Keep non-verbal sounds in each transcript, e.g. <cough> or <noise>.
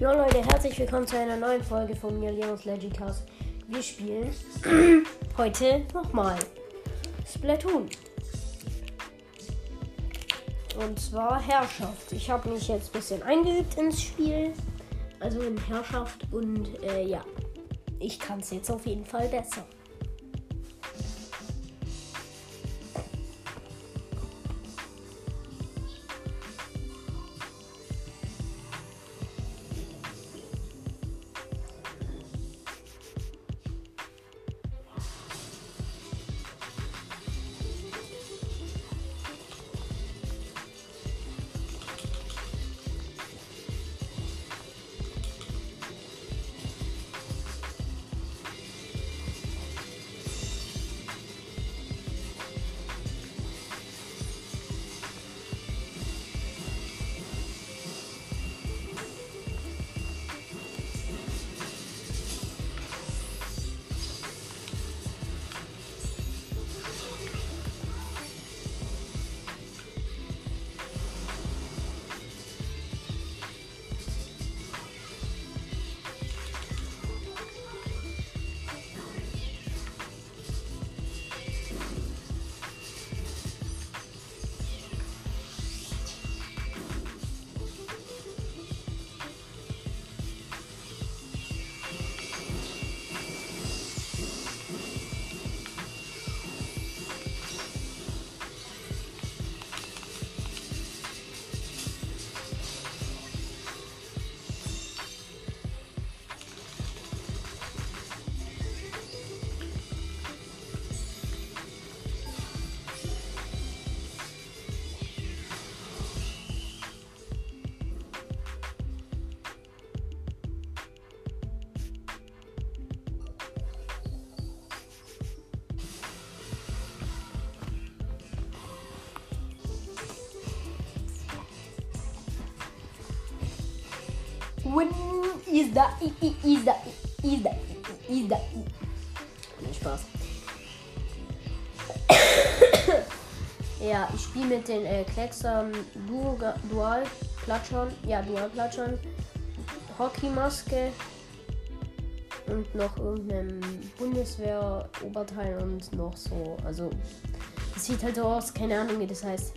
Jo Leute, herzlich willkommen zu einer neuen Folge von mir, Leons Legicast. Wir spielen <clears throat> heute nochmal Splatoon. Und zwar Herrschaft. Ich habe mich jetzt ein bisschen eingeübt ins Spiel. Also in Herrschaft und äh, ja, ich kann es jetzt auf jeden Fall besser. Win is the is the is the is the Nee, Spaß. <coughs> ja, ich spiele mit den äh, Klecksern Dual, Dual Platschern, ja Dual Platschern, Hockeymaske und noch irgendeinem Bundeswehr-Oberteil und noch so. Also, das sieht halt so aus, keine Ahnung wie das heißt.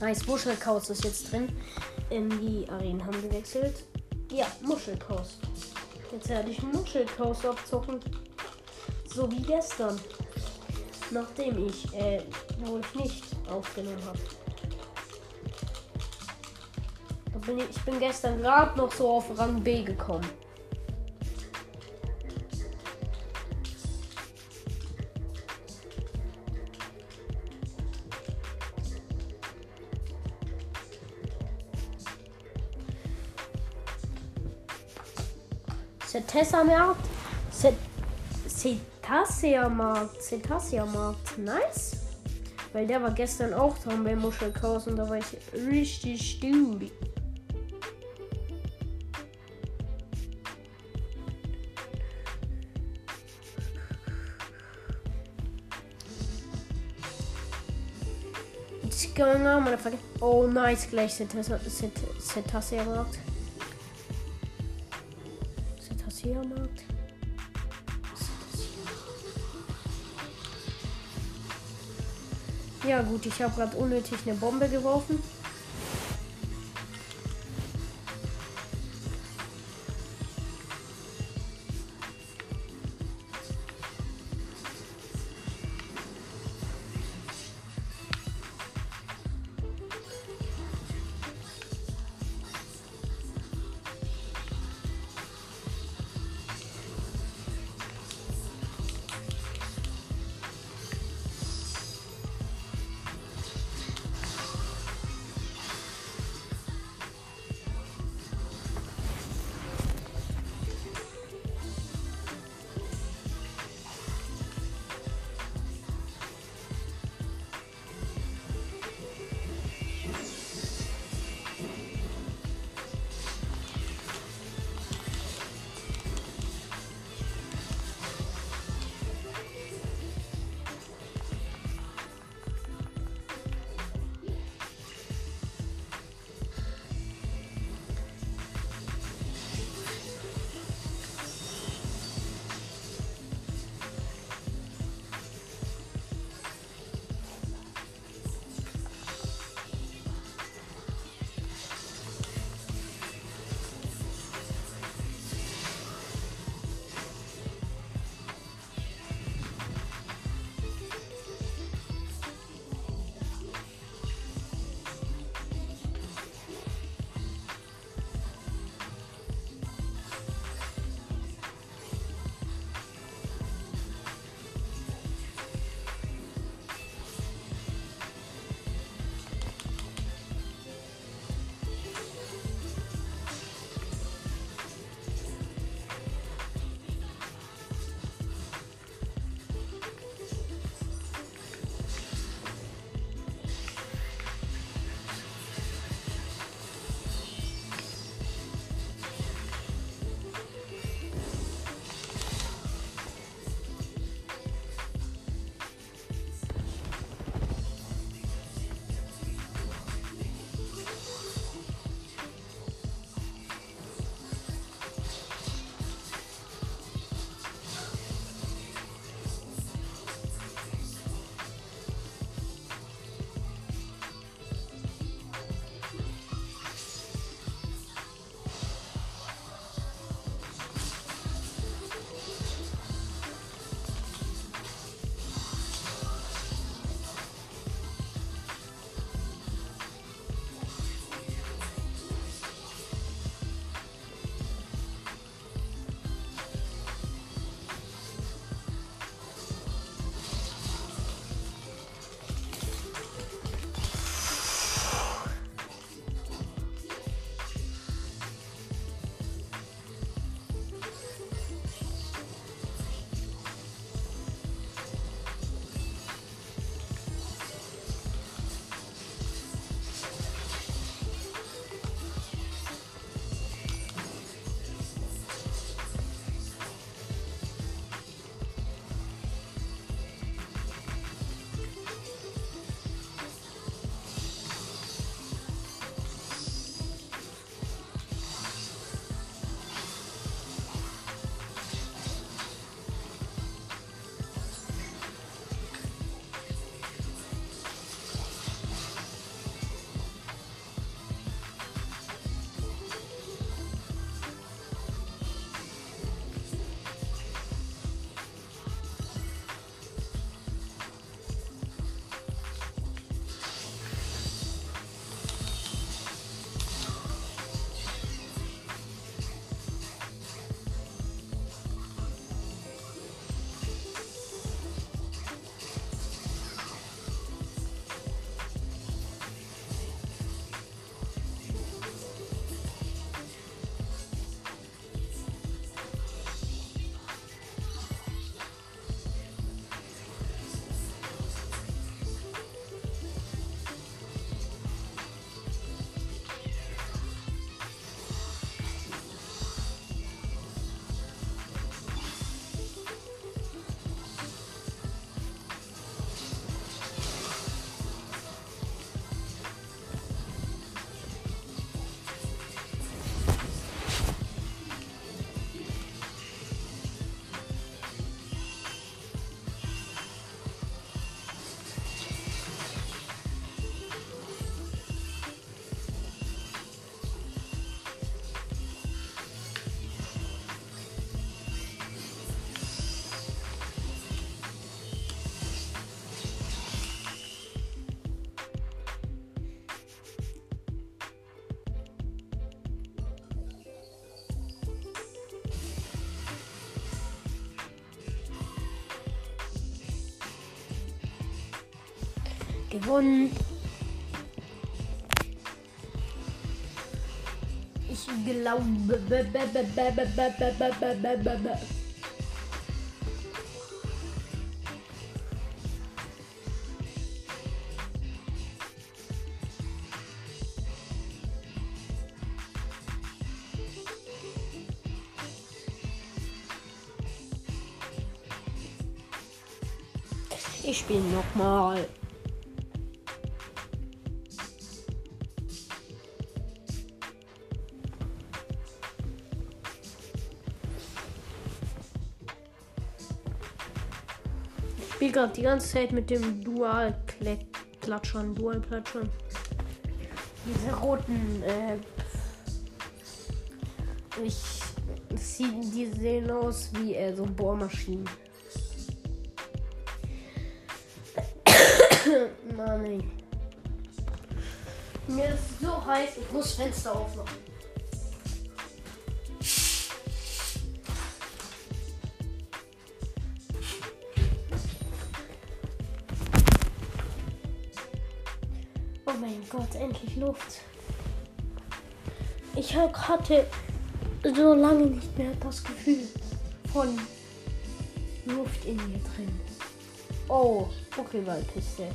Nice, Muschelkauz ist jetzt drin. Ähm, die Arenen gewechselt. Ja, Muschelkauz. Jetzt werde ich Muschelkauz abzocken. So wie gestern. Nachdem ich, äh, wo ich nicht aufgenommen habe. Bin ich, ich bin gestern gerade noch so auf Rang B gekommen. Cetessa-Markt. Cetacea-Markt. Cetacea-Markt. Nice. Weil der war gestern auch dran bei Muschelkaus und da war ich richtig stupid. What's going on, motherfucker? Oh, nice. Gleich Cetacea-Markt. Cetacea-Markt. Ja gut, ich habe gerade unnötig eine Bombe geworfen. Gewonnen. Ich glaube. Ich spiele nochmal. Spiele gerade die ganze Zeit mit dem Dual-Klatschern, Dual-Platschern. Diese roten, äh, ich, die sehen aus wie äh, so Bohrmaschinen. <coughs> Mann, ey. Mir ist so heiß, ich muss Fenster aufmachen. Gott, endlich Luft. Ich hatte so lange nicht mehr das Gefühl von Luft in mir drin. Oh, Pokéballpiste.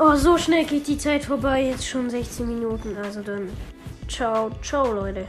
Oh, so schnell geht die Zeit vorbei. Jetzt schon 16 Minuten. Also dann. Ciao, ciao, Leute.